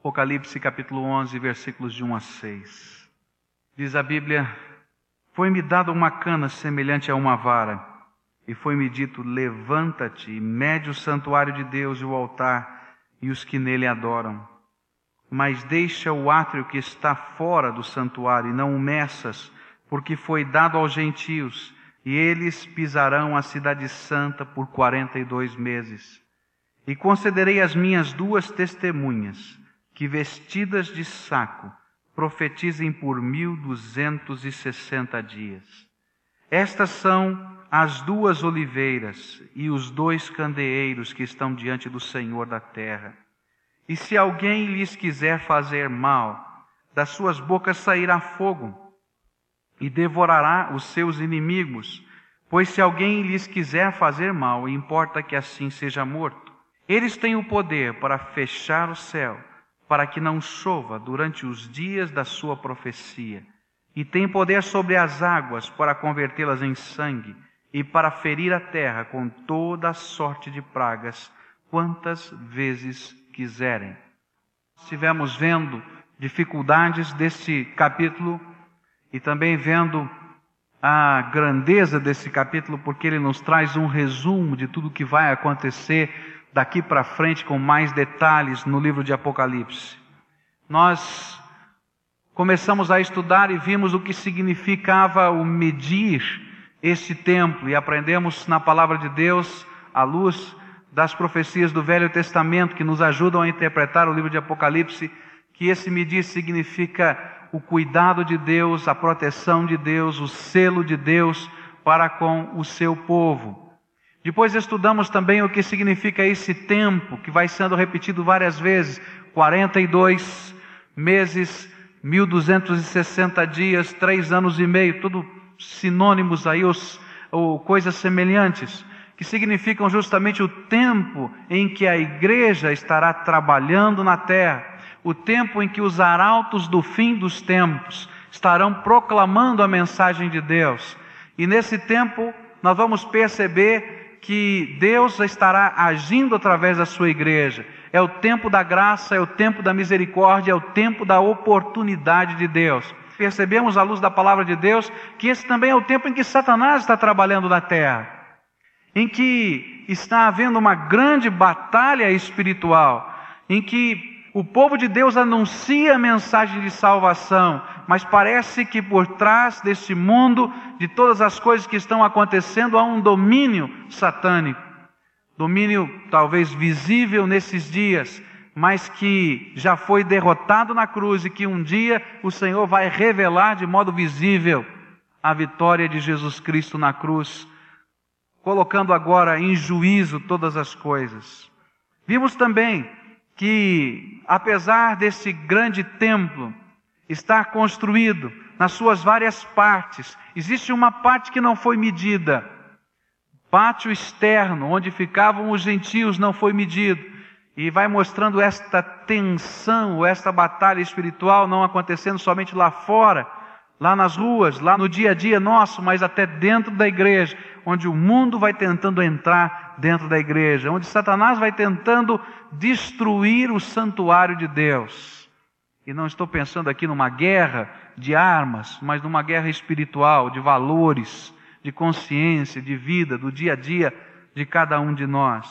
Apocalipse capítulo 11, versículos de 1 a 6. Diz a Bíblia: Foi-me dada uma cana semelhante a uma vara, e foi-me dito: Levanta-te e mede o santuário de Deus e o altar e os que nele adoram. Mas deixa o átrio que está fora do santuário e não o meças, porque foi dado aos gentios, e eles pisarão a cidade santa por quarenta e dois meses. E concederei as minhas duas testemunhas, que vestidas de saco profetizem por mil duzentos e sessenta dias. Estas são as duas oliveiras e os dois candeeiros que estão diante do Senhor da terra. E se alguém lhes quiser fazer mal, das suas bocas sairá fogo e devorará os seus inimigos. Pois se alguém lhes quiser fazer mal, importa que assim seja morto. Eles têm o poder para fechar o céu para que não chova durante os dias da sua profecia, e tem poder sobre as águas para convertê-las em sangue, e para ferir a terra com toda a sorte de pragas, quantas vezes quiserem. Estivemos vendo dificuldades desse capítulo e também vendo a grandeza desse capítulo, porque ele nos traz um resumo de tudo que vai acontecer daqui para frente com mais detalhes no livro de Apocalipse. Nós começamos a estudar e vimos o que significava o medir esse templo e aprendemos na palavra de Deus, à luz das profecias do Velho Testamento que nos ajudam a interpretar o livro de Apocalipse, que esse medir significa o cuidado de Deus, a proteção de Deus, o selo de Deus para com o seu povo. Depois estudamos também o que significa esse tempo, que vai sendo repetido várias vezes: 42 meses, 1260 dias, três anos e meio, tudo sinônimos aí, os, ou coisas semelhantes, que significam justamente o tempo em que a igreja estará trabalhando na terra, o tempo em que os arautos do fim dos tempos estarão proclamando a mensagem de Deus. E nesse tempo nós vamos perceber que Deus estará agindo através da sua igreja. É o tempo da graça, é o tempo da misericórdia, é o tempo da oportunidade de Deus. Percebemos à luz da palavra de Deus que esse também é o tempo em que Satanás está trabalhando na terra, em que está havendo uma grande batalha espiritual, em que o povo de Deus anuncia a mensagem de salvação, mas parece que por trás desse mundo, de todas as coisas que estão acontecendo, há um domínio satânico. Domínio talvez visível nesses dias, mas que já foi derrotado na cruz e que um dia o Senhor vai revelar de modo visível a vitória de Jesus Cristo na cruz, colocando agora em juízo todas as coisas. Vimos também que, apesar desse grande templo estar construído nas suas várias partes, existe uma parte que não foi medida. Pátio externo, onde ficavam os gentios, não foi medido. E vai mostrando esta tensão, esta batalha espiritual não acontecendo somente lá fora, lá nas ruas, lá no dia a dia nosso, mas até dentro da igreja, onde o mundo vai tentando entrar dentro da igreja, onde Satanás vai tentando destruir o santuário de Deus. E não estou pensando aqui numa guerra de armas, mas numa guerra espiritual, de valores, de consciência, de vida, do dia a dia de cada um de nós.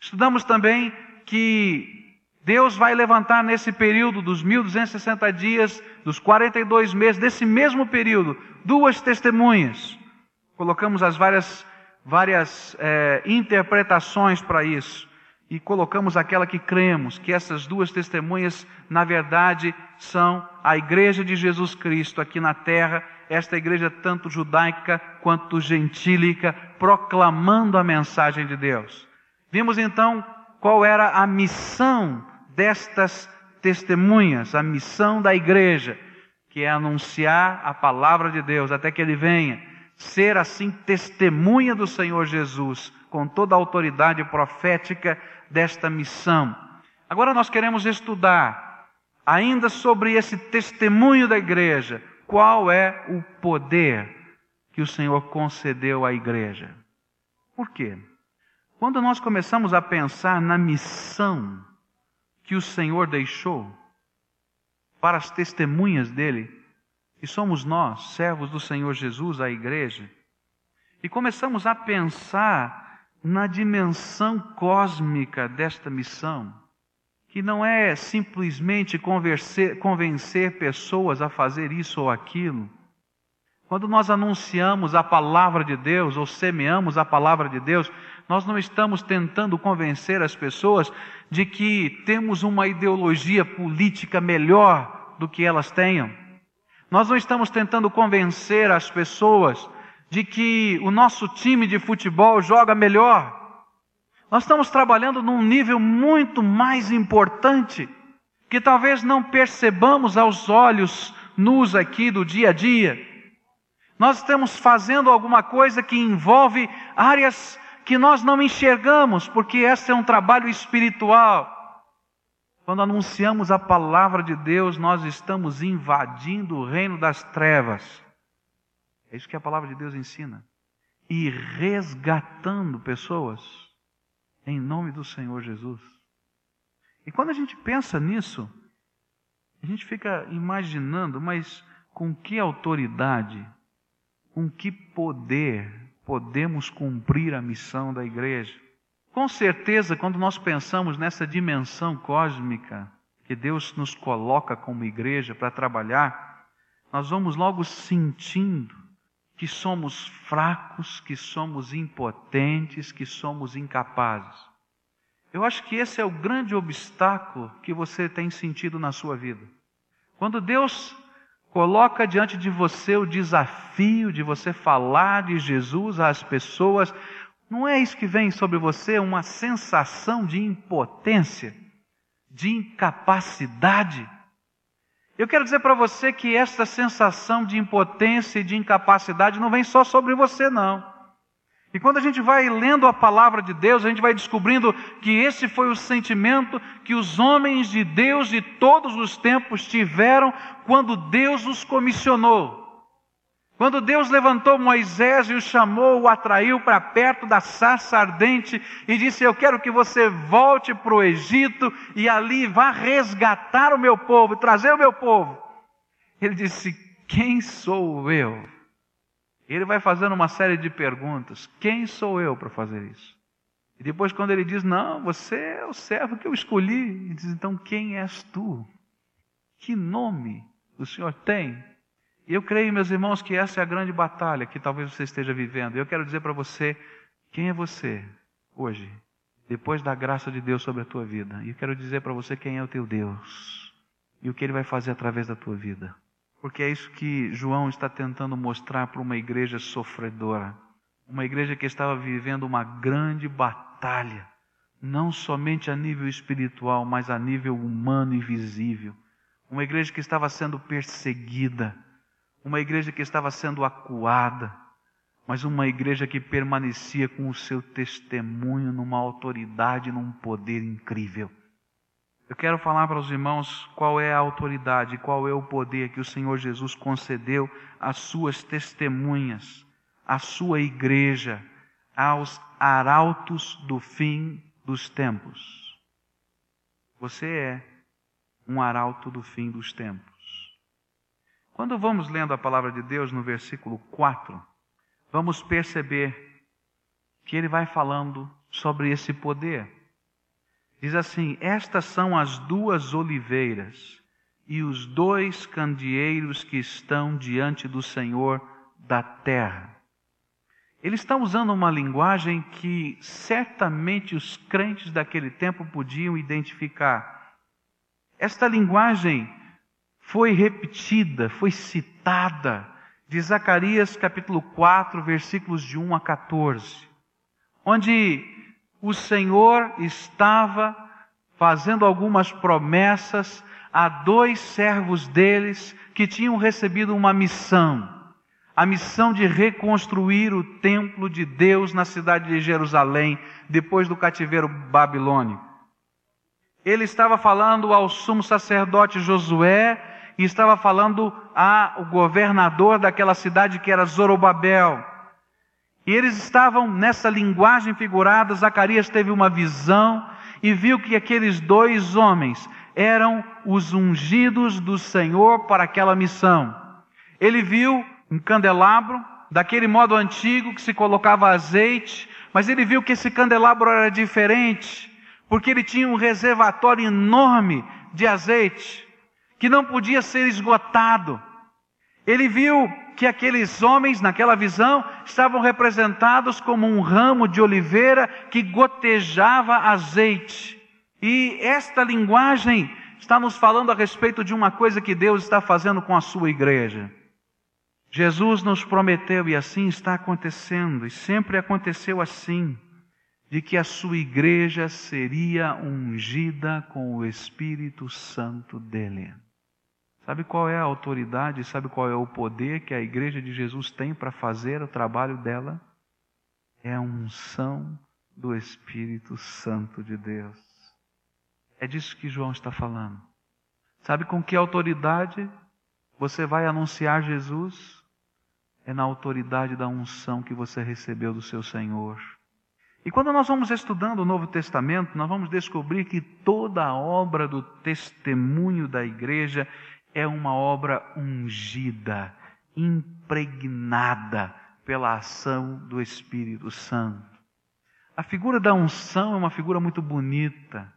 Estudamos também que Deus vai levantar nesse período dos 1260 dias, dos 42 meses, desse mesmo período, duas testemunhas. Colocamos as várias, várias é, interpretações para isso. E colocamos aquela que cremos, que essas duas testemunhas, na verdade, são a igreja de Jesus Cristo aqui na terra, esta igreja tanto judaica quanto gentílica, proclamando a mensagem de Deus. Vimos então qual era a missão destas testemunhas, a missão da igreja, que é anunciar a palavra de Deus até que ele venha, ser assim testemunha do Senhor Jesus, com toda a autoridade profética desta missão. Agora nós queremos estudar ainda sobre esse testemunho da igreja, qual é o poder que o Senhor concedeu à igreja. Por quê? Quando nós começamos a pensar na missão que o Senhor deixou para as testemunhas dele, e somos nós, servos do Senhor Jesus, a igreja, e começamos a pensar na dimensão cósmica desta missão, que não é simplesmente convencer, convencer pessoas a fazer isso ou aquilo. Quando nós anunciamos a palavra de Deus ou semeamos a palavra de Deus, nós não estamos tentando convencer as pessoas de que temos uma ideologia política melhor do que elas tenham. Nós não estamos tentando convencer as pessoas de que o nosso time de futebol joga melhor. Nós estamos trabalhando num nível muito mais importante, que talvez não percebamos aos olhos nus aqui do dia a dia. Nós estamos fazendo alguma coisa que envolve áreas que nós não enxergamos, porque esse é um trabalho espiritual. Quando anunciamos a palavra de Deus, nós estamos invadindo o reino das trevas. É isso que a palavra de Deus ensina. E resgatando pessoas em nome do Senhor Jesus. E quando a gente pensa nisso, a gente fica imaginando, mas com que autoridade, com que poder podemos cumprir a missão da igreja? Com certeza, quando nós pensamos nessa dimensão cósmica que Deus nos coloca como igreja para trabalhar, nós vamos logo sentindo que somos fracos, que somos impotentes, que somos incapazes. Eu acho que esse é o grande obstáculo que você tem sentido na sua vida. Quando Deus coloca diante de você o desafio de você falar de Jesus às pessoas, não é isso que vem sobre você uma sensação de impotência, de incapacidade? Eu quero dizer para você que essa sensação de impotência e de incapacidade não vem só sobre você, não. E quando a gente vai lendo a palavra de Deus, a gente vai descobrindo que esse foi o sentimento que os homens de Deus de todos os tempos tiveram quando Deus os comissionou. Quando Deus levantou Moisés e o chamou, o atraiu para perto da sarça ardente e disse: Eu quero que você volte para o Egito e ali vá resgatar o meu povo, trazer o meu povo. Ele disse: Quem sou eu? Ele vai fazendo uma série de perguntas: Quem sou eu para fazer isso? E depois, quando ele diz: Não, você é o servo que eu escolhi, ele diz: Então quem és tu? Que nome o Senhor tem? Eu creio, meus irmãos, que essa é a grande batalha que talvez você esteja vivendo. Eu quero dizer para você quem é você hoje, depois da graça de Deus sobre a tua vida. E eu quero dizer para você quem é o teu Deus e o que ele vai fazer através da tua vida. Porque é isso que João está tentando mostrar para uma igreja sofredora. Uma igreja que estava vivendo uma grande batalha, não somente a nível espiritual, mas a nível humano e visível. Uma igreja que estava sendo perseguida uma igreja que estava sendo acuada, mas uma igreja que permanecia com o seu testemunho numa autoridade, num poder incrível. Eu quero falar para os irmãos qual é a autoridade, qual é o poder que o Senhor Jesus concedeu às suas testemunhas, à sua igreja, aos arautos do fim dos tempos. Você é um arauto do fim dos tempos. Quando vamos lendo a palavra de Deus no versículo 4, vamos perceber que ele vai falando sobre esse poder. Diz assim: Estas são as duas oliveiras e os dois candeeiros que estão diante do Senhor da terra. Ele está usando uma linguagem que certamente os crentes daquele tempo podiam identificar. Esta linguagem foi repetida, foi citada de Zacarias capítulo 4, versículos de 1 a 14, onde o Senhor estava fazendo algumas promessas a dois servos deles que tinham recebido uma missão, a missão de reconstruir o templo de Deus na cidade de Jerusalém, depois do cativeiro babilônico. Ele estava falando ao sumo sacerdote Josué e estava falando ao governador daquela cidade que era Zorobabel. E eles estavam nessa linguagem figurada, Zacarias teve uma visão, e viu que aqueles dois homens eram os ungidos do Senhor para aquela missão. Ele viu um candelabro, daquele modo antigo que se colocava azeite, mas ele viu que esse candelabro era diferente, porque ele tinha um reservatório enorme de azeite, que não podia ser esgotado. Ele viu que aqueles homens, naquela visão, estavam representados como um ramo de oliveira que gotejava azeite. E esta linguagem está nos falando a respeito de uma coisa que Deus está fazendo com a sua igreja. Jesus nos prometeu, e assim está acontecendo, e sempre aconteceu assim, de que a sua igreja seria ungida com o Espírito Santo dele. Sabe qual é a autoridade, sabe qual é o poder que a igreja de Jesus tem para fazer o trabalho dela? É a unção do Espírito Santo de Deus. É disso que João está falando. Sabe com que autoridade você vai anunciar Jesus? É na autoridade da unção que você recebeu do seu Senhor. E quando nós vamos estudando o Novo Testamento, nós vamos descobrir que toda a obra do testemunho da igreja é uma obra ungida, impregnada pela ação do Espírito Santo. A figura da unção é uma figura muito bonita.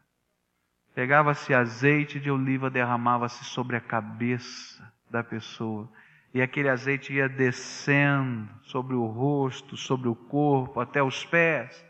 Pegava-se azeite de oliva, derramava-se sobre a cabeça da pessoa. E aquele azeite ia descendo sobre o rosto, sobre o corpo, até os pés.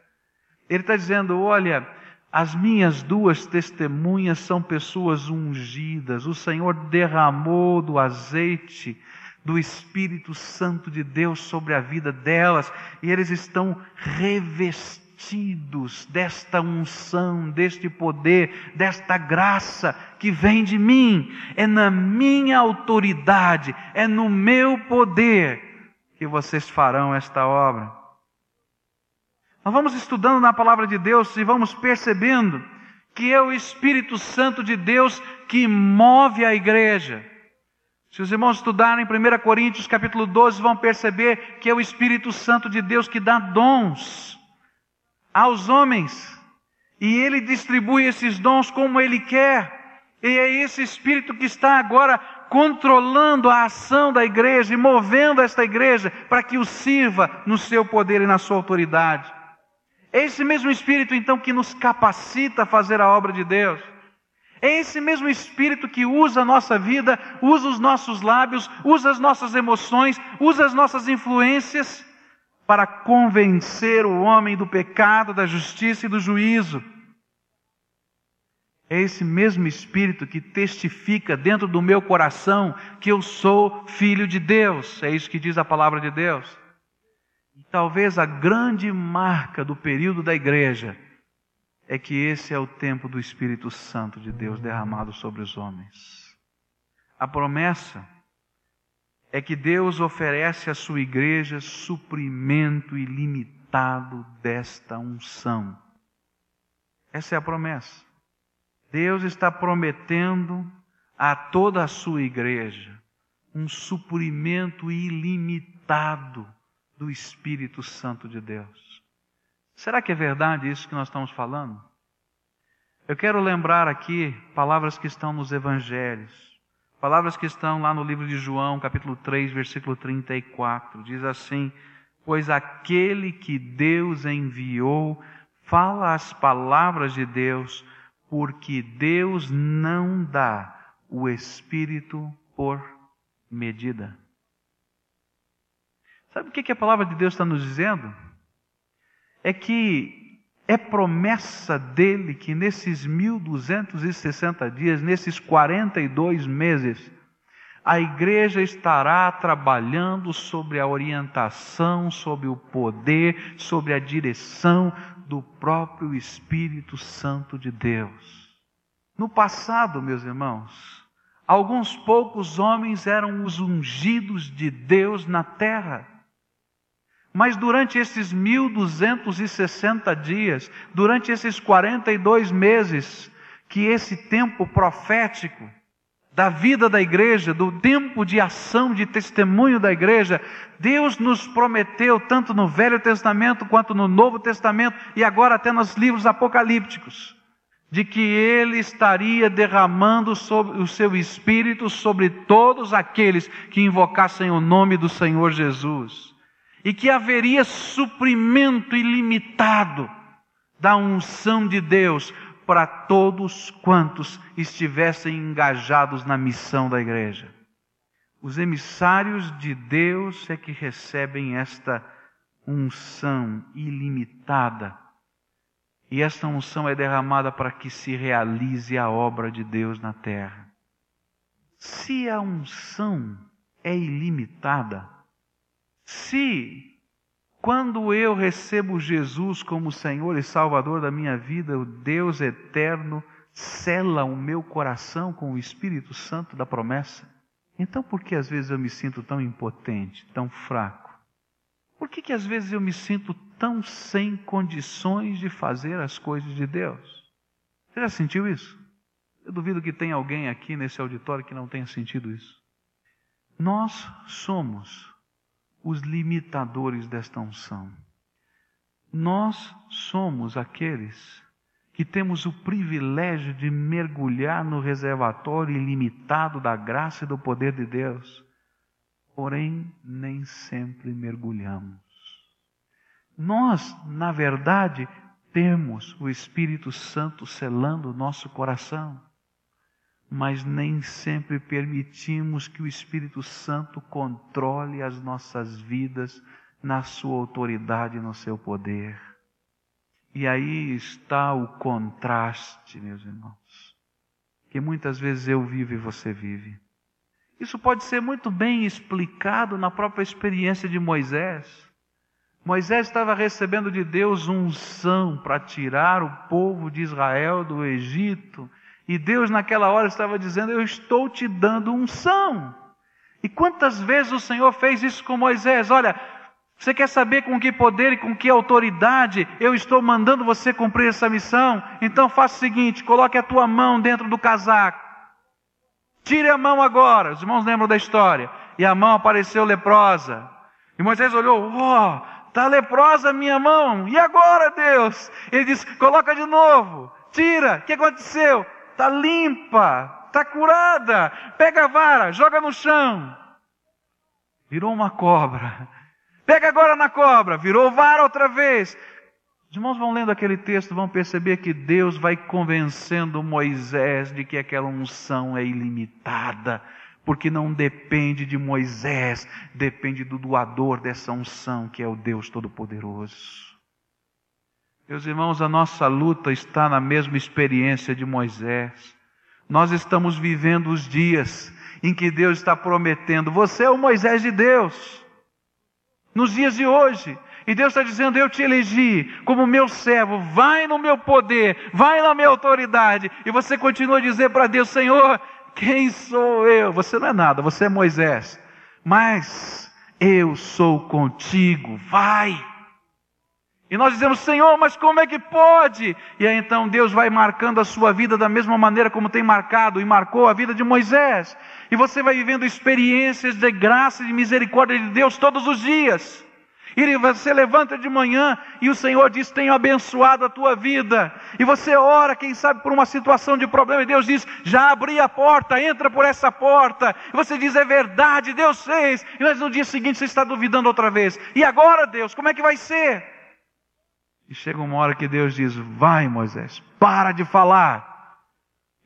Ele está dizendo: olha, as minhas duas testemunhas são pessoas ungidas. O Senhor derramou do azeite do Espírito Santo de Deus sobre a vida delas e eles estão revestidos desta unção, deste poder, desta graça que vem de mim. É na minha autoridade, é no meu poder que vocês farão esta obra. Nós vamos estudando na palavra de Deus e vamos percebendo que é o Espírito Santo de Deus que move a igreja. Se os irmãos estudarem 1 Coríntios capítulo 12, vão perceber que é o Espírito Santo de Deus que dá dons aos homens. E ele distribui esses dons como ele quer. E é esse Espírito que está agora controlando a ação da igreja e movendo esta igreja para que o sirva no seu poder e na sua autoridade. É esse mesmo Espírito, então, que nos capacita a fazer a obra de Deus. É esse mesmo Espírito que usa a nossa vida, usa os nossos lábios, usa as nossas emoções, usa as nossas influências para convencer o homem do pecado, da justiça e do juízo. É esse mesmo Espírito que testifica dentro do meu coração que eu sou filho de Deus. É isso que diz a palavra de Deus. E talvez a grande marca do período da igreja é que esse é o tempo do Espírito Santo de Deus derramado sobre os homens. A promessa é que Deus oferece à sua igreja suprimento ilimitado desta unção. Essa é a promessa. Deus está prometendo a toda a sua igreja um suprimento ilimitado do Espírito Santo de Deus. Será que é verdade isso que nós estamos falando? Eu quero lembrar aqui palavras que estão nos evangelhos. Palavras que estão lá no livro de João, capítulo 3, versículo 34. Diz assim: Pois aquele que Deus enviou fala as palavras de Deus, porque Deus não dá o Espírito por medida. Sabe o que a palavra de Deus está nos dizendo? É que é promessa dele que nesses 1260 dias, nesses 42 meses, a igreja estará trabalhando sobre a orientação, sobre o poder, sobre a direção do próprio Espírito Santo de Deus. No passado, meus irmãos, alguns poucos homens eram os ungidos de Deus na terra. Mas durante esses 1260 dias, durante esses 42 meses, que esse tempo profético da vida da igreja, do tempo de ação, de testemunho da igreja, Deus nos prometeu, tanto no Velho Testamento quanto no Novo Testamento e agora até nos livros apocalípticos, de que ele estaria derramando sobre o seu espírito sobre todos aqueles que invocassem o nome do Senhor Jesus, e que haveria suprimento ilimitado da unção de Deus para todos quantos estivessem engajados na missão da igreja. Os emissários de Deus é que recebem esta unção ilimitada e esta unção é derramada para que se realize a obra de Deus na terra. Se a unção é ilimitada, se quando eu recebo Jesus como Senhor e Salvador da minha vida, o Deus eterno sela o meu coração com o Espírito Santo da promessa, então por que às vezes eu me sinto tão impotente, tão fraco? Por que, que às vezes eu me sinto tão sem condições de fazer as coisas de Deus. Você já sentiu isso? Eu duvido que tenha alguém aqui nesse auditório que não tenha sentido isso. Nós somos os limitadores desta unção. Nós somos aqueles que temos o privilégio de mergulhar no reservatório ilimitado da graça e do poder de Deus, porém nem sempre mergulhamos. Nós, na verdade, temos o Espírito Santo selando o nosso coração, mas nem sempre permitimos que o Espírito Santo controle as nossas vidas na sua autoridade no seu poder. E aí está o contraste, meus irmãos, que muitas vezes eu vivo e você vive. Isso pode ser muito bem explicado na própria experiência de Moisés. Moisés estava recebendo de Deus unção para tirar o povo de Israel do Egito. E Deus, naquela hora, estava dizendo: Eu estou te dando unção. E quantas vezes o Senhor fez isso com Moisés? Olha, você quer saber com que poder e com que autoridade eu estou mandando você cumprir essa missão? Então faça o seguinte: coloque a tua mão dentro do casaco. Tire a mão agora. Os irmãos lembram da história. E a mão apareceu leprosa. E Moisés olhou: Oh, Está leprosa a minha mão. E agora, Deus? Ele diz: coloca de novo. Tira. O que aconteceu? Está limpa. Está curada. Pega a vara, joga no chão. Virou uma cobra. Pega agora na cobra. Virou vara outra vez. Os irmãos vão lendo aquele texto, vão perceber que Deus vai convencendo Moisés de que aquela unção é ilimitada porque não depende de Moisés, depende do doador dessa unção, que é o Deus Todo-Poderoso. Meus irmãos, a nossa luta está na mesma experiência de Moisés. Nós estamos vivendo os dias em que Deus está prometendo: você é o Moisés de Deus. Nos dias de hoje, e Deus está dizendo: Eu te elegi como meu servo, vai no meu poder, vai na minha autoridade. E você continua a dizer para Deus: Senhor, quem sou eu? Você não é nada, você é Moisés. Mas eu sou contigo, vai. E nós dizemos, Senhor, mas como é que pode? E aí então Deus vai marcando a sua vida da mesma maneira como tem marcado e marcou a vida de Moisés. E você vai vivendo experiências de graça e de misericórdia de Deus todos os dias. E você levanta de manhã e o Senhor diz: Tenho abençoado a tua vida. E você ora, quem sabe, por uma situação de problema, e Deus diz: Já abri a porta, entra por essa porta. E você diz: É verdade, Deus fez. E mas no dia seguinte você está duvidando outra vez. E agora, Deus, como é que vai ser? E chega uma hora que Deus diz: Vai, Moisés, para de falar.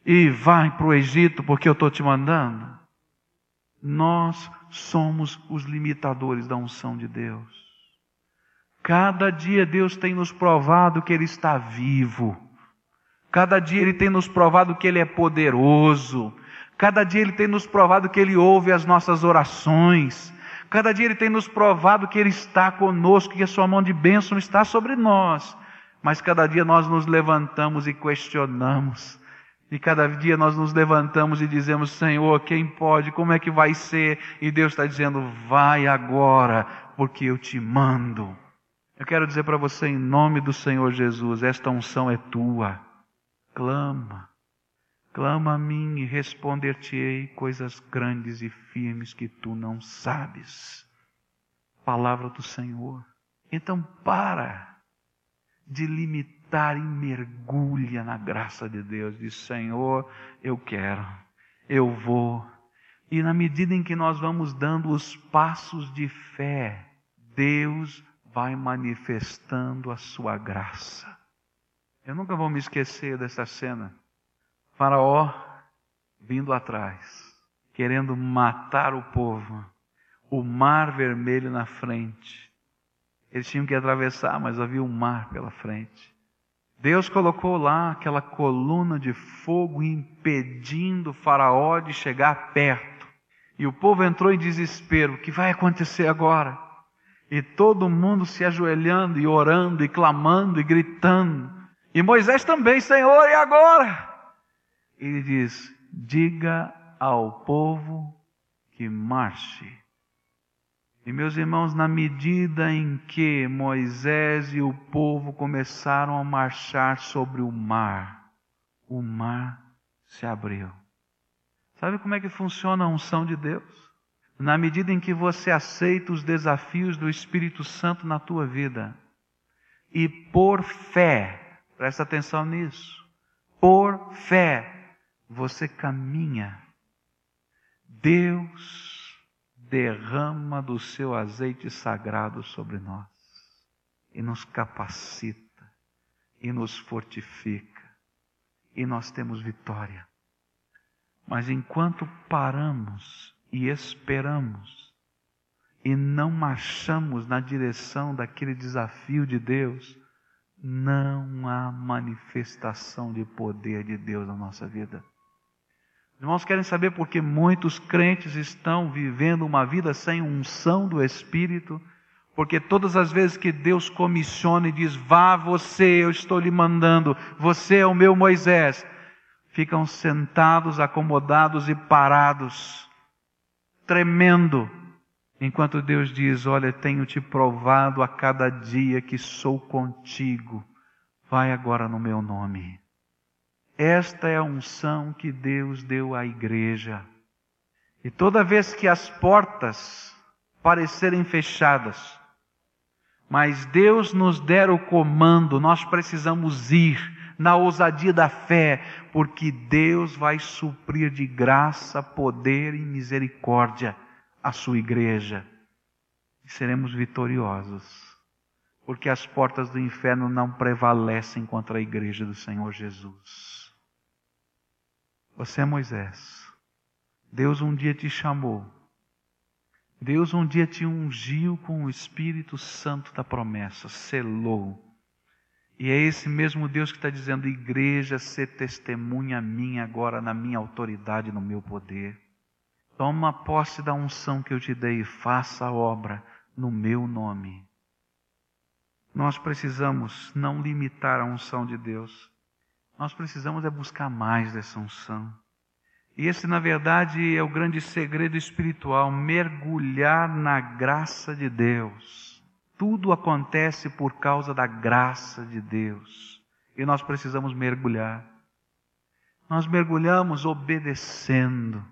E vai para o Egito, porque eu estou te mandando. Nós somos os limitadores da unção de Deus. Cada dia Deus tem nos provado que Ele está vivo. Cada dia Ele tem nos provado que Ele é poderoso. Cada dia Ele tem nos provado que Ele ouve as nossas orações. Cada dia Ele tem nos provado que Ele está conosco, que a Sua mão de bênção está sobre nós. Mas cada dia nós nos levantamos e questionamos. E cada dia nós nos levantamos e dizemos: Senhor, quem pode? Como é que vai ser? E Deus está dizendo: Vai agora, porque eu te mando. Eu quero dizer para você, em nome do Senhor Jesus, esta unção é tua. Clama. Clama a mim e responder-te-ei coisas grandes e firmes que tu não sabes. Palavra do Senhor. Então para de limitar e mergulha na graça de Deus. Diz: Senhor, eu quero, eu vou. E na medida em que nós vamos dando os passos de fé, Deus vai manifestando a sua graça. Eu nunca vou me esquecer dessa cena. Faraó vindo atrás, querendo matar o povo, o mar vermelho na frente. Eles tinham que atravessar, mas havia um mar pela frente. Deus colocou lá aquela coluna de fogo impedindo o Faraó de chegar perto. E o povo entrou em desespero: o que vai acontecer agora? E todo mundo se ajoelhando e orando e clamando e gritando. E Moisés também, Senhor, e agora? Ele diz: diga ao povo que marche. E meus irmãos, na medida em que Moisés e o povo começaram a marchar sobre o mar, o mar se abriu. Sabe como é que funciona a unção de Deus? Na medida em que você aceita os desafios do Espírito Santo na tua vida e por fé, presta atenção nisso, por fé, você caminha. Deus derrama do seu azeite sagrado sobre nós e nos capacita e nos fortifica e nós temos vitória. Mas enquanto paramos e esperamos e não marchamos na direção daquele desafio de Deus, não há manifestação de poder de Deus na nossa vida. Os irmãos querem saber por que muitos crentes estão vivendo uma vida sem unção do Espírito? Porque todas as vezes que Deus comissiona e diz, vá você, eu estou lhe mandando, você é o meu Moisés, ficam sentados, acomodados e parados, tremendo, enquanto Deus diz: Olha, tenho te provado a cada dia que sou contigo, vai agora no meu nome. Esta é a unção que Deus deu à igreja. E toda vez que as portas parecerem fechadas, mas Deus nos der o comando, nós precisamos ir na ousadia da fé, porque Deus vai suprir de graça, poder e misericórdia a sua igreja. E seremos vitoriosos, porque as portas do inferno não prevalecem contra a igreja do Senhor Jesus. Você é Moisés. Deus um dia te chamou. Deus um dia te ungiu com o Espírito Santo da promessa, selou. E é esse mesmo Deus que está dizendo: igreja, ser testemunha minha agora na minha autoridade, no meu poder. Toma posse da unção que eu te dei e faça a obra no meu nome. Nós precisamos não limitar a unção de Deus. Nós precisamos é buscar mais dessa unção. E esse, na verdade, é o grande segredo espiritual: mergulhar na graça de Deus. Tudo acontece por causa da graça de Deus. E nós precisamos mergulhar. Nós mergulhamos obedecendo.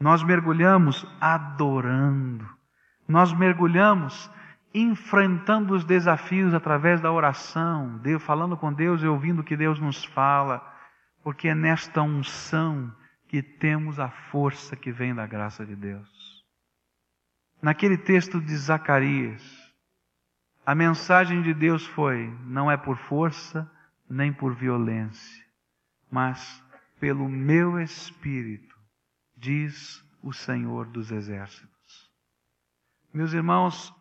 Nós mergulhamos adorando. Nós mergulhamos enfrentando os desafios através da oração, Deus, falando com Deus e ouvindo o que Deus nos fala, porque é nesta unção que temos a força que vem da graça de Deus. Naquele texto de Zacarias, a mensagem de Deus foi: não é por força nem por violência, mas pelo meu espírito, diz o Senhor dos Exércitos. Meus irmãos,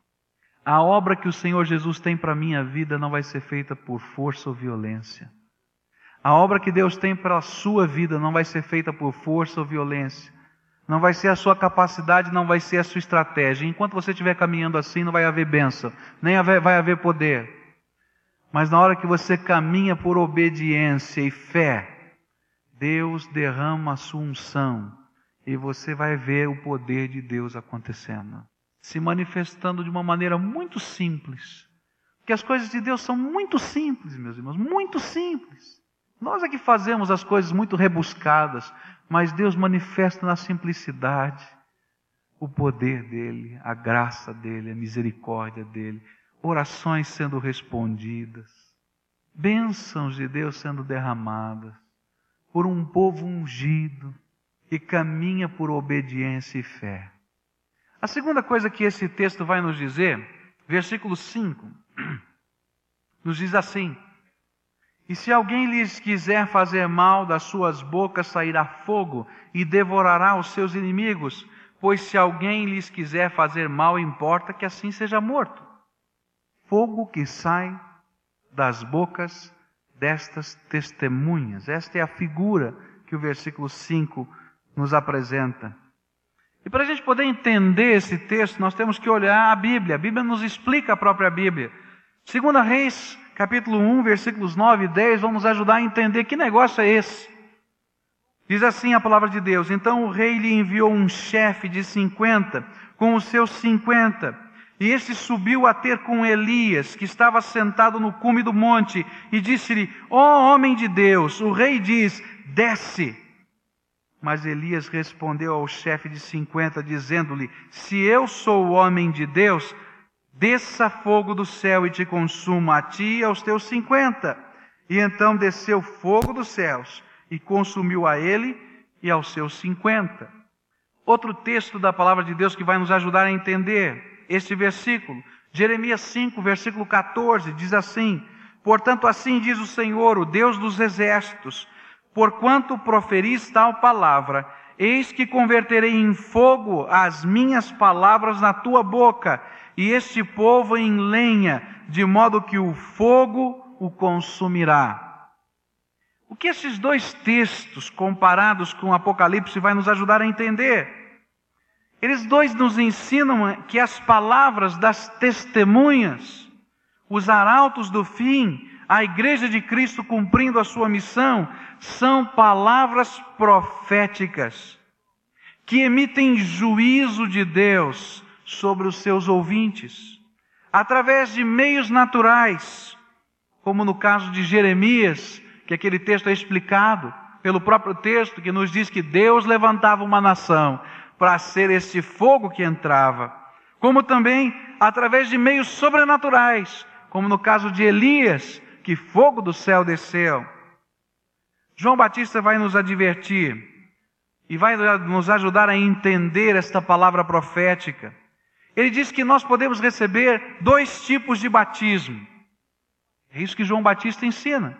a obra que o Senhor Jesus tem para a minha vida não vai ser feita por força ou violência. A obra que Deus tem para a sua vida não vai ser feita por força ou violência. Não vai ser a sua capacidade, não vai ser a sua estratégia. Enquanto você estiver caminhando assim, não vai haver bênção, nem vai haver poder. Mas na hora que você caminha por obediência e fé, Deus derrama a sua unção e você vai ver o poder de Deus acontecendo se manifestando de uma maneira muito simples. Porque as coisas de Deus são muito simples, meus irmãos, muito simples. Nós é que fazemos as coisas muito rebuscadas, mas Deus manifesta na simplicidade o poder dele, a graça dele, a misericórdia dele, orações sendo respondidas. bênçãos de Deus sendo derramadas por um povo ungido que caminha por obediência e fé. A segunda coisa que esse texto vai nos dizer, versículo 5, nos diz assim: E se alguém lhes quiser fazer mal, das suas bocas sairá fogo e devorará os seus inimigos, pois se alguém lhes quiser fazer mal, importa que assim seja morto. Fogo que sai das bocas destas testemunhas. Esta é a figura que o versículo 5 nos apresenta. E para a gente poder entender esse texto, nós temos que olhar a Bíblia. A Bíblia nos explica a própria Bíblia. Segunda Reis, capítulo 1, versículos 9 e 10, vão nos ajudar a entender que negócio é esse. Diz assim a palavra de Deus: Então o rei lhe enviou um chefe de 50 com os seus 50. E este subiu a ter com Elias, que estava sentado no cume do monte, e disse-lhe: Ó oh, homem de Deus, o rei diz: Desce. Mas Elias respondeu ao chefe de 50, dizendo-lhe: Se eu sou o homem de Deus, desça fogo do céu e te consuma a ti e aos teus 50. E então desceu fogo dos céus e consumiu a ele e aos seus cinquenta. Outro texto da palavra de Deus que vai nos ajudar a entender este versículo, Jeremias 5, versículo 14, diz assim: Portanto, assim diz o Senhor, o Deus dos exércitos, porquanto proferis tal palavra, eis que converterei em fogo as minhas palavras na tua boca, e este povo em lenha, de modo que o fogo o consumirá. O que esses dois textos, comparados com o Apocalipse, vai nos ajudar a entender? Eles dois nos ensinam que as palavras das testemunhas, os arautos do fim, a igreja de Cristo cumprindo a sua missão, são palavras proféticas que emitem juízo de Deus sobre os seus ouvintes, através de meios naturais, como no caso de Jeremias, que aquele texto é explicado pelo próprio texto que nos diz que Deus levantava uma nação para ser esse fogo que entrava, como também através de meios sobrenaturais, como no caso de Elias, que fogo do céu desceu. João Batista vai nos advertir e vai nos ajudar a entender esta palavra profética. Ele diz que nós podemos receber dois tipos de batismo. É isso que João Batista ensina.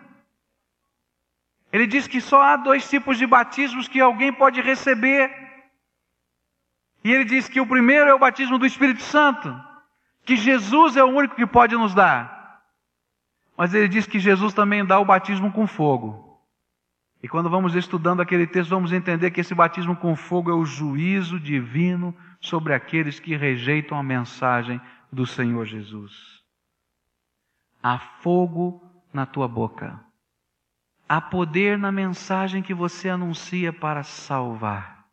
Ele diz que só há dois tipos de batismos que alguém pode receber. E ele diz que o primeiro é o batismo do Espírito Santo, que Jesus é o único que pode nos dar. Mas ele diz que Jesus também dá o batismo com fogo. E quando vamos estudando aquele texto, vamos entender que esse batismo com fogo é o juízo divino sobre aqueles que rejeitam a mensagem do Senhor Jesus. Há fogo na tua boca. Há poder na mensagem que você anuncia para salvar,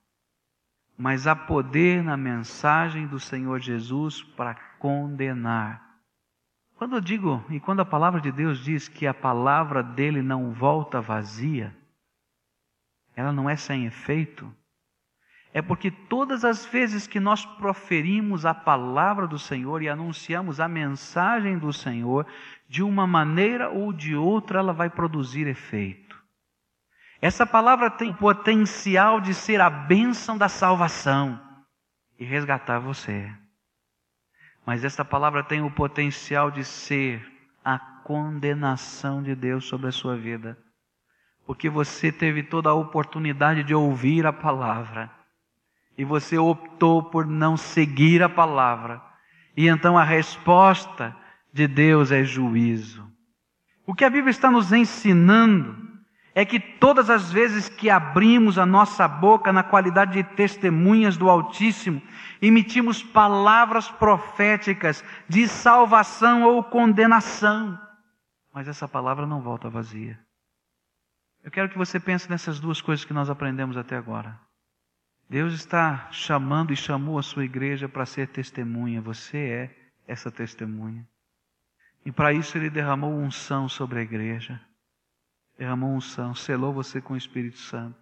mas há poder na mensagem do Senhor Jesus para condenar. Quando eu digo, e quando a palavra de Deus diz que a palavra dele não volta vazia, ela não é sem efeito, é porque todas as vezes que nós proferimos a palavra do Senhor e anunciamos a mensagem do Senhor, de uma maneira ou de outra ela vai produzir efeito. Essa palavra tem o potencial de ser a bênção da salvação e resgatar você. Mas essa palavra tem o potencial de ser a condenação de Deus sobre a sua vida. Porque você teve toda a oportunidade de ouvir a palavra e você optou por não seguir a palavra. E então a resposta de Deus é juízo. O que a Bíblia está nos ensinando é que todas as vezes que abrimos a nossa boca na qualidade de testemunhas do Altíssimo, emitimos palavras proféticas de salvação ou condenação, mas essa palavra não volta vazia. Eu quero que você pense nessas duas coisas que nós aprendemos até agora. Deus está chamando e chamou a sua igreja para ser testemunha. Você é essa testemunha. E para isso ele derramou unção sobre a igreja. Derramou unção, selou você com o Espírito Santo.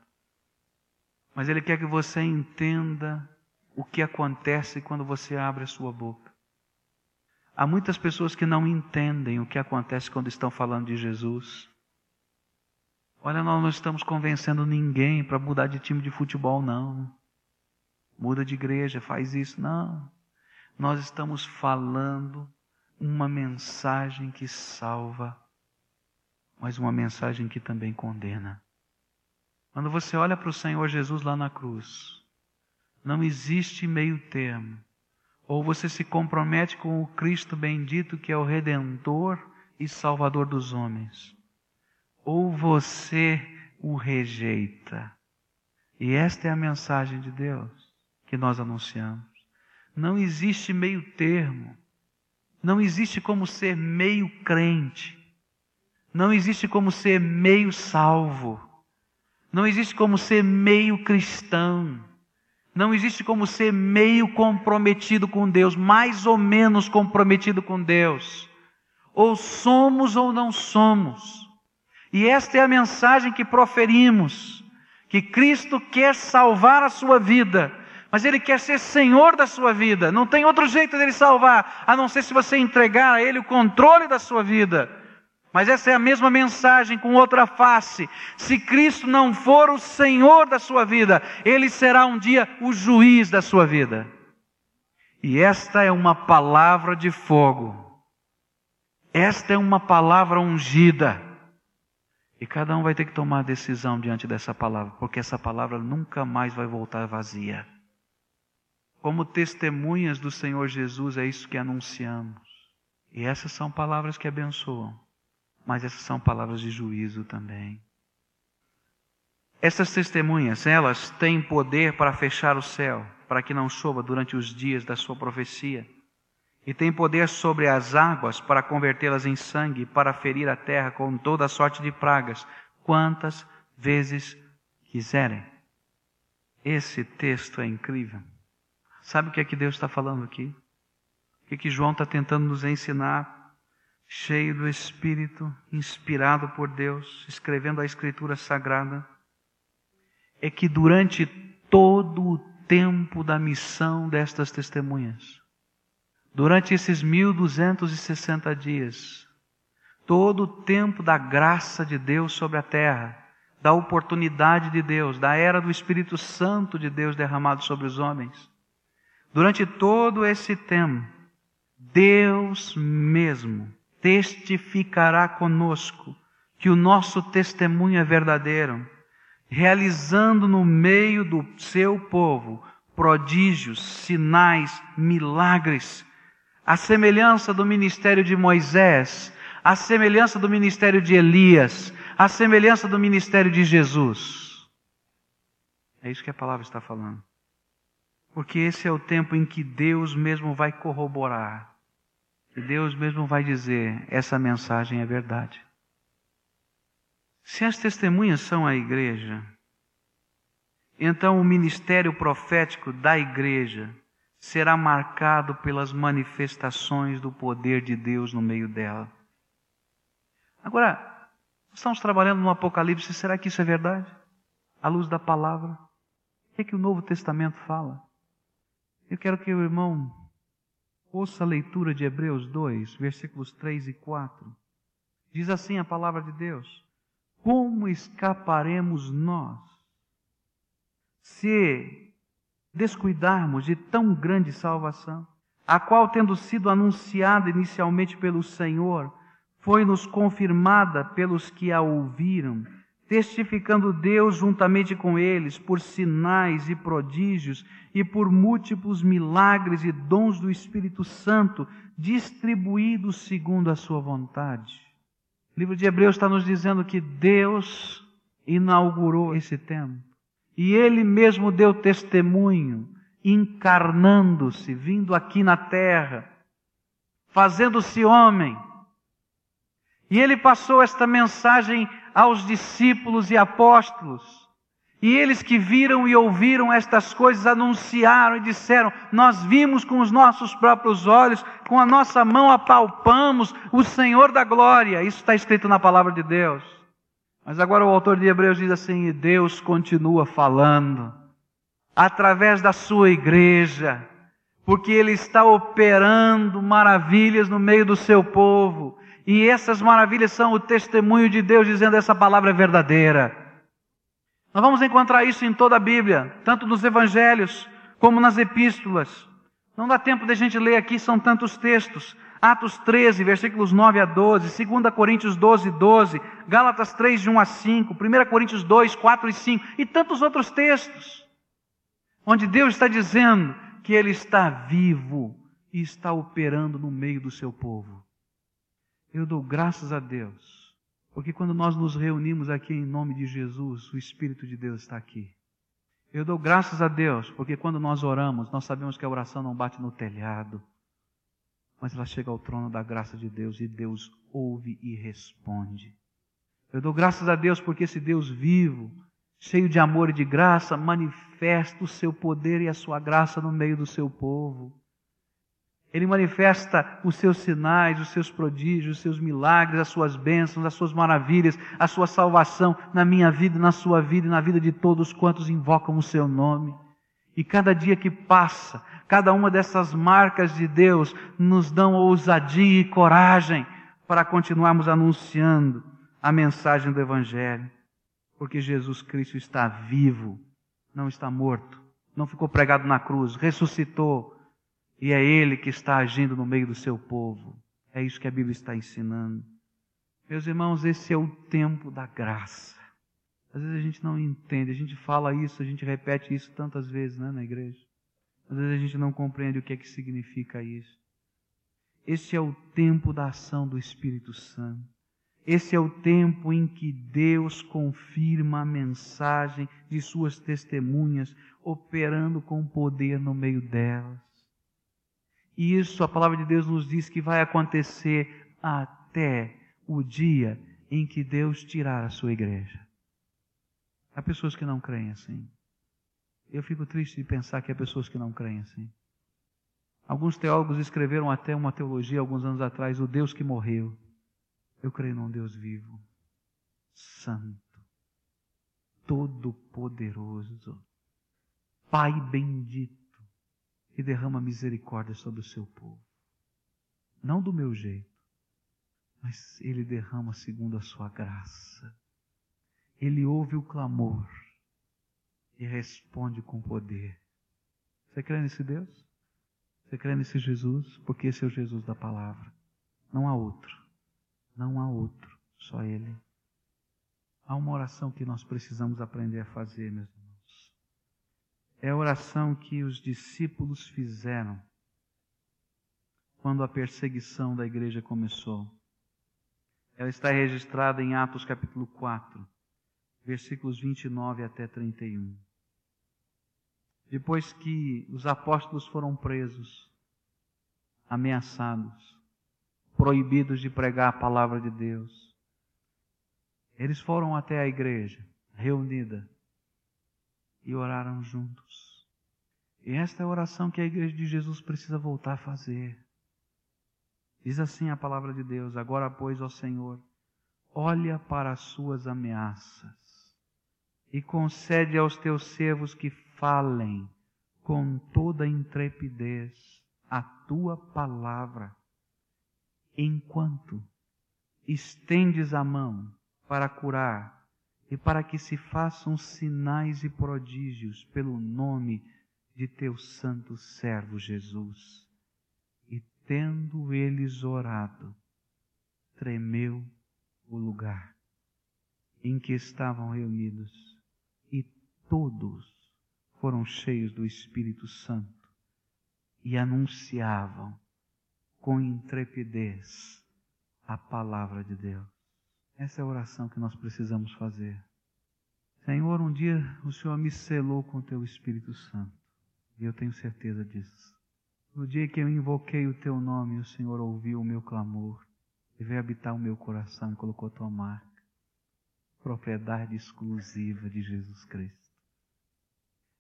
Mas ele quer que você entenda o que acontece quando você abre a sua boca. Há muitas pessoas que não entendem o que acontece quando estão falando de Jesus. Olha, nós não estamos convencendo ninguém para mudar de time de futebol, não. Muda de igreja, faz isso, não. Nós estamos falando uma mensagem que salva, mas uma mensagem que também condena. Quando você olha para o Senhor Jesus lá na cruz, não existe meio termo. Ou você se compromete com o Cristo bendito, que é o Redentor e Salvador dos homens, ou você o rejeita. E esta é a mensagem de Deus que nós anunciamos. Não existe meio termo. Não existe como ser meio crente. Não existe como ser meio salvo. Não existe como ser meio cristão. Não existe como ser meio comprometido com Deus, mais ou menos comprometido com Deus. Ou somos ou não somos. E esta é a mensagem que proferimos: que Cristo quer salvar a sua vida, mas Ele quer ser Senhor da sua vida. Não tem outro jeito dele salvar, a não ser se você entregar a Ele o controle da sua vida. Mas essa é a mesma mensagem com outra face. Se Cristo não for o Senhor da sua vida, Ele será um dia o juiz da sua vida. E esta é uma palavra de fogo. Esta é uma palavra ungida. E cada um vai ter que tomar decisão diante dessa palavra, porque essa palavra nunca mais vai voltar vazia. Como testemunhas do Senhor Jesus, é isso que anunciamos. E essas são palavras que abençoam mas essas são palavras de juízo também. Essas testemunhas, elas têm poder para fechar o céu, para que não chova durante os dias da sua profecia, e têm poder sobre as águas para convertê-las em sangue, para ferir a terra com toda sorte de pragas, quantas vezes quiserem. Esse texto é incrível. Sabe o que é que Deus está falando aqui? O que, é que João está tentando nos ensinar? Cheio do Espírito, inspirado por Deus, escrevendo a Escritura Sagrada, é que durante todo o tempo da missão destas testemunhas, durante esses 1260 dias, todo o tempo da graça de Deus sobre a terra, da oportunidade de Deus, da era do Espírito Santo de Deus derramado sobre os homens, durante todo esse tempo, Deus mesmo testificará conosco que o nosso testemunho é verdadeiro, realizando no meio do seu povo prodígios, sinais, milagres, a semelhança do ministério de Moisés, a semelhança do ministério de Elias, a semelhança do ministério de Jesus. É isso que a palavra está falando. Porque esse é o tempo em que Deus mesmo vai corroborar e Deus mesmo vai dizer: essa mensagem é verdade. Se as testemunhas são a igreja, então o ministério profético da igreja será marcado pelas manifestações do poder de Deus no meio dela. Agora, estamos trabalhando no Apocalipse, será que isso é verdade? À luz da palavra? O que, é que o Novo Testamento fala? Eu quero que o irmão Ouça a leitura de Hebreus 2, versículos 3 e 4. Diz assim a palavra de Deus: Como escaparemos nós se descuidarmos de tão grande salvação, a qual, tendo sido anunciada inicialmente pelo Senhor, foi-nos confirmada pelos que a ouviram? Testificando Deus juntamente com eles por sinais e prodígios e por múltiplos milagres e dons do Espírito Santo distribuídos segundo a sua vontade. O livro de Hebreus está nos dizendo que Deus inaugurou esse tempo e Ele mesmo deu testemunho, encarnando-se, vindo aqui na terra, fazendo-se homem. E Ele passou esta mensagem aos discípulos e apóstolos. E eles que viram e ouviram estas coisas anunciaram e disseram: Nós vimos com os nossos próprios olhos, com a nossa mão apalpamos o Senhor da glória. Isso está escrito na palavra de Deus. Mas agora o autor de Hebreus diz assim: E Deus continua falando, através da sua igreja, porque Ele está operando maravilhas no meio do seu povo. E essas maravilhas são o testemunho de Deus dizendo essa palavra é verdadeira. Nós vamos encontrar isso em toda a Bíblia, tanto nos evangelhos como nas epístolas. Não dá tempo de a gente ler aqui, são tantos textos. Atos 13, versículos 9 a 12, 2 Coríntios 12, 12, Gálatas 3, de 1 a 5, 1 Coríntios 2, 4 e 5, e tantos outros textos, onde Deus está dizendo que Ele está vivo e está operando no meio do seu povo. Eu dou graças a Deus, porque quando nós nos reunimos aqui em nome de Jesus, o Espírito de Deus está aqui. Eu dou graças a Deus, porque quando nós oramos, nós sabemos que a oração não bate no telhado, mas ela chega ao trono da graça de Deus e Deus ouve e responde. Eu dou graças a Deus porque esse Deus vivo, cheio de amor e de graça, manifesta o seu poder e a sua graça no meio do seu povo. Ele manifesta os seus sinais, os seus prodígios, os seus milagres, as suas bênçãos, as suas maravilhas, a sua salvação na minha vida, na sua vida e na vida de todos quantos invocam o seu nome. E cada dia que passa, cada uma dessas marcas de Deus nos dão ousadia e coragem para continuarmos anunciando a mensagem do Evangelho. Porque Jesus Cristo está vivo, não está morto, não ficou pregado na cruz, ressuscitou e é Ele que está agindo no meio do seu povo. É isso que a Bíblia está ensinando. Meus irmãos, esse é o tempo da graça. Às vezes a gente não entende, a gente fala isso, a gente repete isso tantas vezes né, na igreja. Às vezes a gente não compreende o que é que significa isso. Esse é o tempo da ação do Espírito Santo. Esse é o tempo em que Deus confirma a mensagem de suas testemunhas, operando com poder no meio delas. E isso a palavra de Deus nos diz que vai acontecer até o dia em que Deus tirar a sua igreja. Há pessoas que não creem assim. Eu fico triste de pensar que há pessoas que não creem assim. Alguns teólogos escreveram até uma teologia alguns anos atrás, o Deus que morreu. Eu creio num Deus vivo, santo, todo-poderoso, Pai bendito e derrama misericórdia sobre o seu povo. Não do meu jeito, mas ele derrama segundo a sua graça. Ele ouve o clamor e responde com poder. Você crê nesse Deus? Você crê nesse Jesus? Porque esse é o Jesus da palavra. Não há outro. Não há outro. Só Ele. Há uma oração que nós precisamos aprender a fazer, meus irmãos é a oração que os discípulos fizeram quando a perseguição da igreja começou. Ela está registrada em Atos capítulo 4, versículos 29 até 31. Depois que os apóstolos foram presos, ameaçados, proibidos de pregar a palavra de Deus, eles foram até a igreja reunida e oraram juntos. E esta é a oração que a igreja de Jesus precisa voltar a fazer. Diz assim a palavra de Deus: Agora, pois, ó Senhor, olha para as suas ameaças e concede aos teus servos que falem com toda intrepidez a tua palavra, enquanto estendes a mão para curar e para que se façam sinais e prodígios pelo nome de teu santo servo Jesus. E tendo eles orado, tremeu o lugar em que estavam reunidos, e todos foram cheios do Espírito Santo e anunciavam com intrepidez a palavra de Deus. Essa é a oração que nós precisamos fazer. Senhor, um dia o Senhor me selou com o teu Espírito Santo. E eu tenho certeza disso. No dia que eu invoquei o teu nome, o Senhor ouviu o meu clamor e veio habitar o meu coração e colocou a tua marca. Propriedade exclusiva de Jesus Cristo.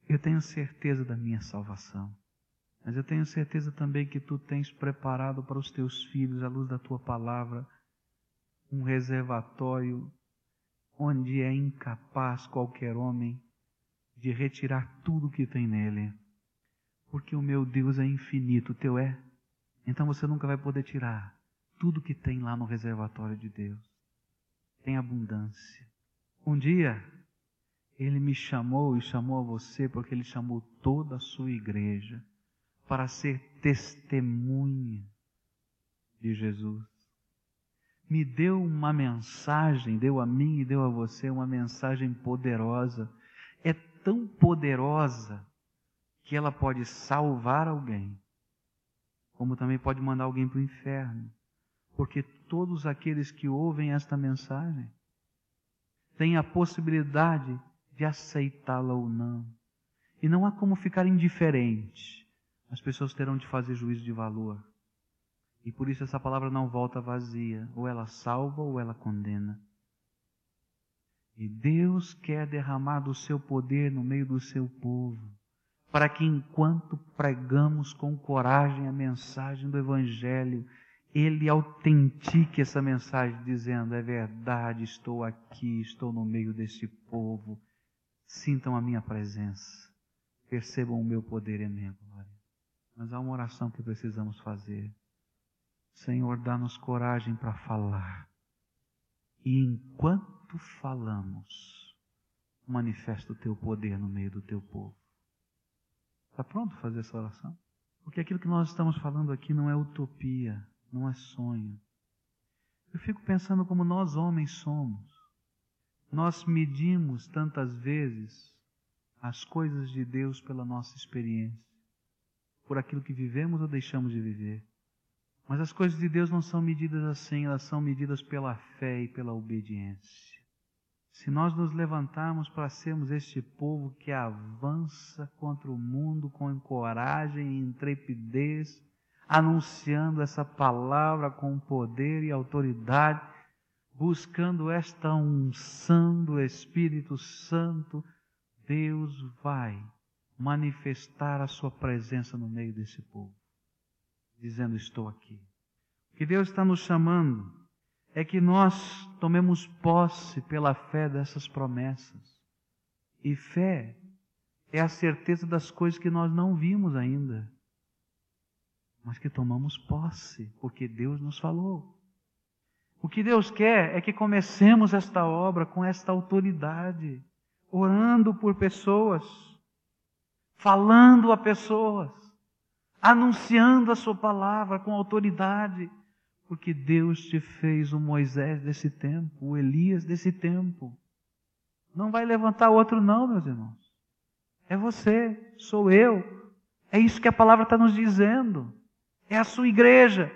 Eu tenho certeza da minha salvação. Mas eu tenho certeza também que tu tens preparado para os teus filhos, à luz da tua palavra, um reservatório onde é incapaz qualquer homem de retirar tudo que tem nele. Porque o meu Deus é infinito, o teu é. Então você nunca vai poder tirar tudo que tem lá no reservatório de Deus. Tem abundância. Um dia, Ele me chamou e chamou a você porque Ele chamou toda a sua igreja para ser testemunha de Jesus. Me deu uma mensagem, deu a mim e deu a você uma mensagem poderosa. É tão poderosa que ela pode salvar alguém, como também pode mandar alguém para o inferno. Porque todos aqueles que ouvem esta mensagem têm a possibilidade de aceitá-la ou não. E não há como ficar indiferente. As pessoas terão de fazer juízo de valor. E por isso essa palavra não volta vazia. Ou ela salva ou ela condena. E Deus quer derramar do seu poder no meio do seu povo, para que enquanto pregamos com coragem a mensagem do Evangelho, Ele autentique essa mensagem, dizendo: é verdade, estou aqui, estou no meio desse povo, sintam a minha presença, percebam o meu poder e a minha glória. Mas há uma oração que precisamos fazer. Senhor, dá-nos coragem para falar. E enquanto falamos, manifesta o teu poder no meio do teu povo. Está pronto para fazer essa oração? Porque aquilo que nós estamos falando aqui não é utopia, não é sonho. Eu fico pensando como nós homens somos. Nós medimos tantas vezes as coisas de Deus pela nossa experiência, por aquilo que vivemos ou deixamos de viver. Mas as coisas de Deus não são medidas assim, elas são medidas pela fé e pela obediência. Se nós nos levantarmos para sermos este povo que avança contra o mundo com coragem e intrepidez, anunciando essa palavra com poder e autoridade, buscando esta unção do Espírito Santo, Deus vai manifestar a sua presença no meio desse povo dizendo: Estou aqui. O que Deus está nos chamando é que nós tomemos posse pela fé dessas promessas. E fé é a certeza das coisas que nós não vimos ainda, mas que tomamos posse, porque Deus nos falou. O que Deus quer é que comecemos esta obra com esta autoridade, orando por pessoas, falando a pessoas, anunciando a sua palavra com autoridade, porque Deus te fez o Moisés desse tempo, o Elias desse tempo. Não vai levantar outro, não, meus irmãos. É você, sou eu. É isso que a palavra está nos dizendo. É a sua igreja.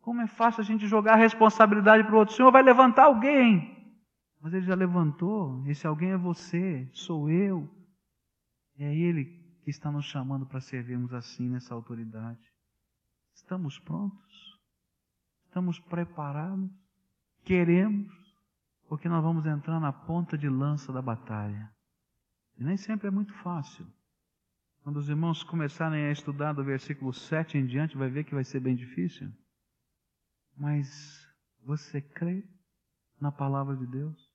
Como é fácil a gente jogar a responsabilidade para o outro. Senhor vai levantar alguém. Mas Ele já levantou. Esse alguém é você, sou eu. É Ele que está nos chamando para servirmos assim nessa autoridade. Estamos prontos? Estamos preparados? Queremos? Porque nós vamos entrar na ponta de lança da batalha. E nem sempre é muito fácil. Quando os irmãos começarem a estudar do versículo 7 em diante, vai ver que vai ser bem difícil. Mas você crê na palavra de Deus?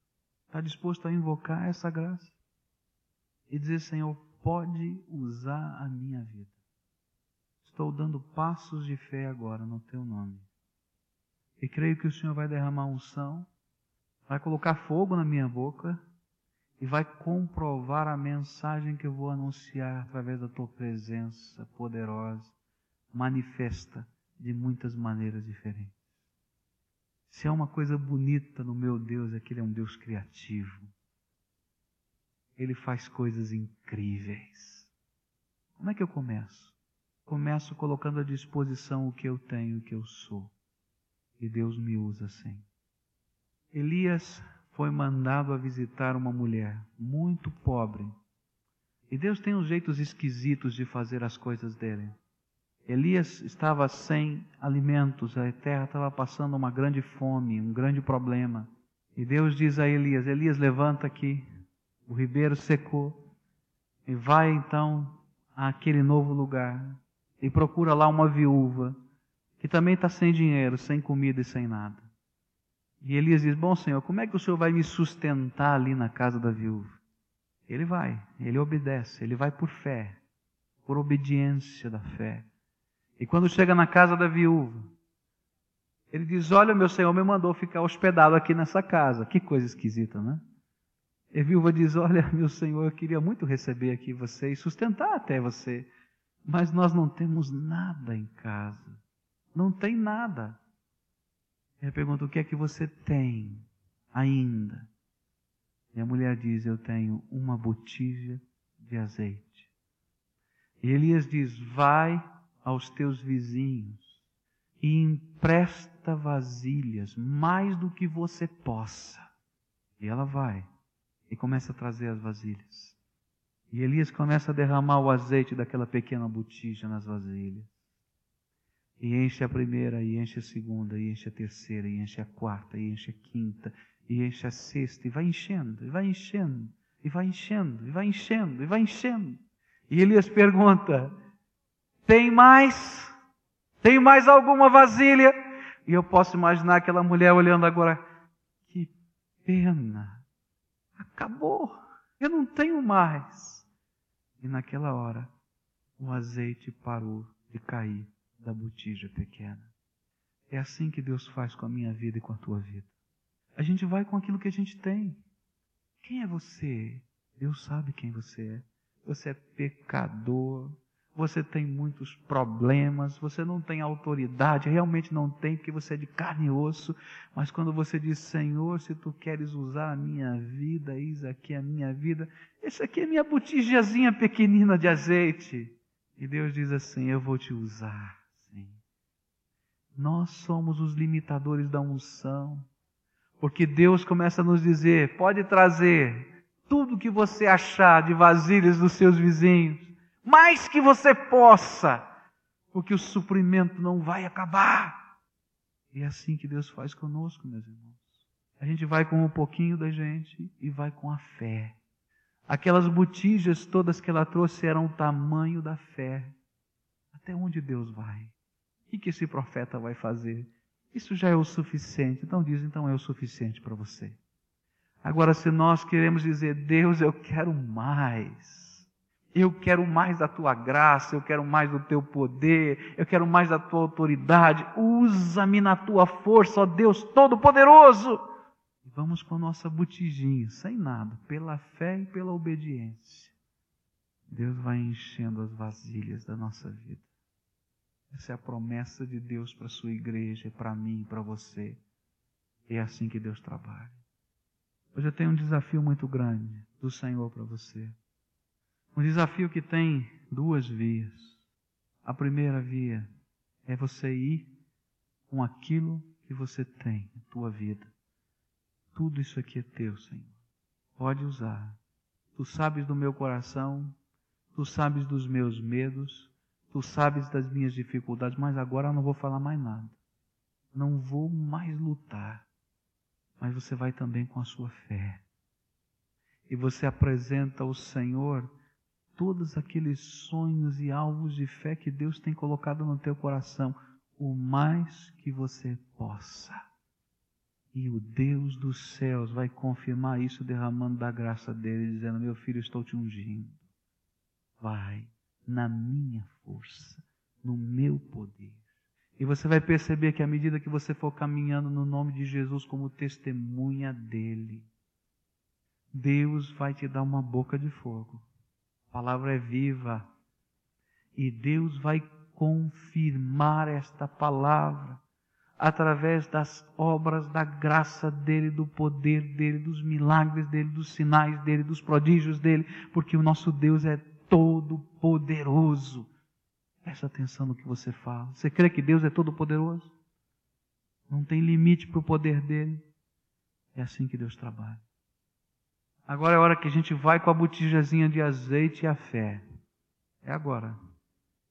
Está disposto a invocar essa graça? E dizer, Senhor, pode usar a minha vida. Estou dando passos de fé agora no teu nome. E creio que o Senhor vai derramar unção, vai colocar fogo na minha boca e vai comprovar a mensagem que eu vou anunciar através da tua presença poderosa, manifesta de muitas maneiras diferentes. Se é uma coisa bonita no meu Deus, é que Ele é um Deus criativo ele faz coisas incríveis. Como é que eu começo? Começo colocando à disposição o que eu tenho, o que eu sou. E Deus me usa assim. Elias foi mandado a visitar uma mulher muito pobre. E Deus tem uns jeitos esquisitos de fazer as coisas dele. Elias estava sem alimentos, a terra estava passando uma grande fome, um grande problema. E Deus diz a Elias: Elias, levanta aqui, o ribeiro secou, e vai então àquele novo lugar e procura lá uma viúva que também está sem dinheiro, sem comida e sem nada. E Elias diz: Bom Senhor, como é que o Senhor vai me sustentar ali na casa da viúva? Ele vai, ele obedece, ele vai por fé, por obediência da fé. E quando chega na casa da viúva, ele diz: Olha, meu senhor me mandou ficar hospedado aqui nessa casa. Que coisa esquisita, né? E a viúva diz: Olha, meu senhor, eu queria muito receber aqui você e sustentar até você, mas nós não temos nada em casa. Não tem nada. Ele pergunta: O que é que você tem ainda? E a mulher diz: Eu tenho uma botija de azeite. E Elias diz: Vai aos teus vizinhos e empresta vasilhas, mais do que você possa. E ela vai e começa a trazer as vasilhas. E Elias começa a derramar o azeite daquela pequena botija nas vasilhas. E enche a primeira, e enche a segunda, e enche a terceira, e enche a quarta, e enche a quinta, e enche a sexta, e vai enchendo, e vai enchendo, e vai enchendo, e vai enchendo, e vai enchendo. E Elias pergunta: Tem mais? Tem mais alguma vasilha? E eu posso imaginar aquela mulher olhando agora: Que pena, acabou, eu não tenho mais. E naquela hora, o azeite parou de cair da botija pequena. É assim que Deus faz com a minha vida e com a tua vida. A gente vai com aquilo que a gente tem. Quem é você? Deus sabe quem você é. Você é pecador. Você tem muitos problemas. Você não tem autoridade. Realmente não tem, porque você é de carne e osso. Mas quando você diz, Senhor, se tu queres usar a minha vida, eis aqui a minha vida. Esse aqui é minha botijazinha pequenina de azeite. E Deus diz assim: Eu vou te usar. Nós somos os limitadores da unção. Porque Deus começa a nos dizer: pode trazer tudo que você achar de vasilhas dos seus vizinhos, mais que você possa, porque o suprimento não vai acabar. E é assim que Deus faz conosco, meus irmãos. A gente vai com um pouquinho da gente e vai com a fé. Aquelas botijas todas que ela trouxe eram o tamanho da fé. Até onde Deus vai? O que esse profeta vai fazer? Isso já é o suficiente. Então diz, então é o suficiente para você. Agora, se nós queremos dizer, Deus, eu quero mais. Eu quero mais da tua graça, eu quero mais do teu poder, eu quero mais da tua autoridade. Usa-me na tua força, ó Deus Todo-Poderoso. Vamos com a nossa botijinha, sem nada, pela fé e pela obediência. Deus vai enchendo as vasilhas da nossa vida. Essa é a promessa de Deus para a sua igreja, para mim, para você. É assim que Deus trabalha. Hoje eu tenho um desafio muito grande do Senhor para você. Um desafio que tem duas vias. A primeira via é você ir com aquilo que você tem na tua vida. Tudo isso aqui é teu, Senhor. Pode usar. Tu sabes do meu coração, tu sabes dos meus medos, Tu sabes das minhas dificuldades, mas agora eu não vou falar mais nada. Não vou mais lutar. Mas você vai também com a sua fé. E você apresenta ao Senhor todos aqueles sonhos e alvos de fé que Deus tem colocado no teu coração, o mais que você possa. E o Deus dos céus vai confirmar isso derramando da graça dele, dizendo: Meu filho, estou te ungindo. Vai na minha força, no meu poder. E você vai perceber que à medida que você for caminhando no nome de Jesus como testemunha dele, Deus vai te dar uma boca de fogo. A palavra é viva. E Deus vai confirmar esta palavra através das obras da graça dele, do poder dele, dos milagres dele, dos sinais dele, dos prodígios dele, porque o nosso Deus é todo-poderoso. Presta atenção no que você fala. Você crê que Deus é todo-poderoso? Não tem limite para o poder dele. É assim que Deus trabalha. Agora é a hora que a gente vai com a botijazinha de azeite e a fé. É agora.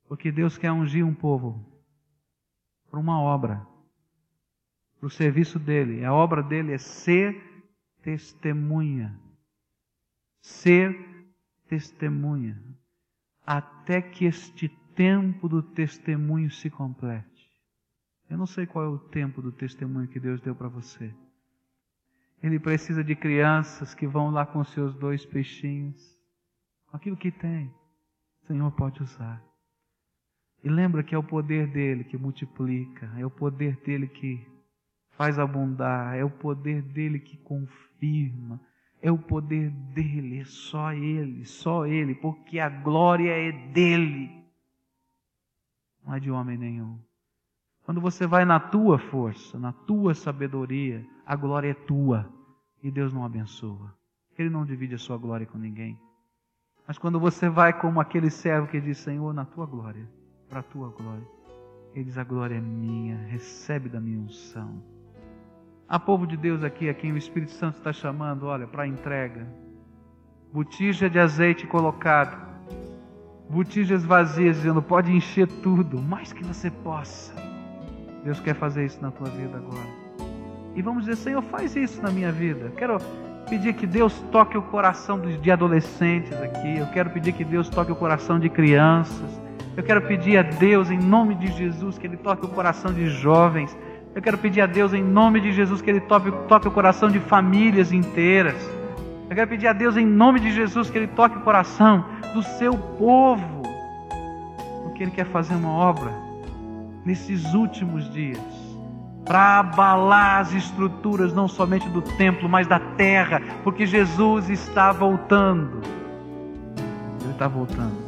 Porque Deus quer ungir um povo para uma obra, para o serviço dele. A obra dele é ser testemunha. Ser testemunha, até que este tempo do testemunho se complete. Eu não sei qual é o tempo do testemunho que Deus deu para você. Ele precisa de crianças que vão lá com seus dois peixinhos, aquilo que tem. O Senhor pode usar. E lembra que é o poder dele que multiplica, é o poder dele que faz abundar, é o poder dele que confirma, é o poder dele, é só ele, só ele, porque a glória é dele, não é de homem nenhum. Quando você vai na tua força, na tua sabedoria, a glória é tua e Deus não abençoa. Ele não divide a sua glória com ninguém. Mas quando você vai como aquele servo que diz: Senhor, na tua glória, para a tua glória, ele diz: A glória é minha, recebe da minha unção. Há povo de Deus aqui a quem o Espírito Santo está chamando, olha, para entrega. Botija de azeite colocado, botijas vazias, dizendo: pode encher tudo, mais que você possa. Deus quer fazer isso na tua vida agora. E vamos dizer: Senhor, faz isso na minha vida. Quero pedir que Deus toque o coração de adolescentes aqui. Eu quero pedir que Deus toque o coração de crianças. Eu quero pedir a Deus, em nome de Jesus, que Ele toque o coração de jovens. Eu quero pedir a Deus, em nome de Jesus, que Ele toque, toque o coração de famílias inteiras. Eu quero pedir a Deus, em nome de Jesus, que Ele toque o coração do seu povo. Porque Ele quer fazer uma obra nesses últimos dias para abalar as estruturas, não somente do templo, mas da terra, porque Jesus está voltando. Ele está voltando.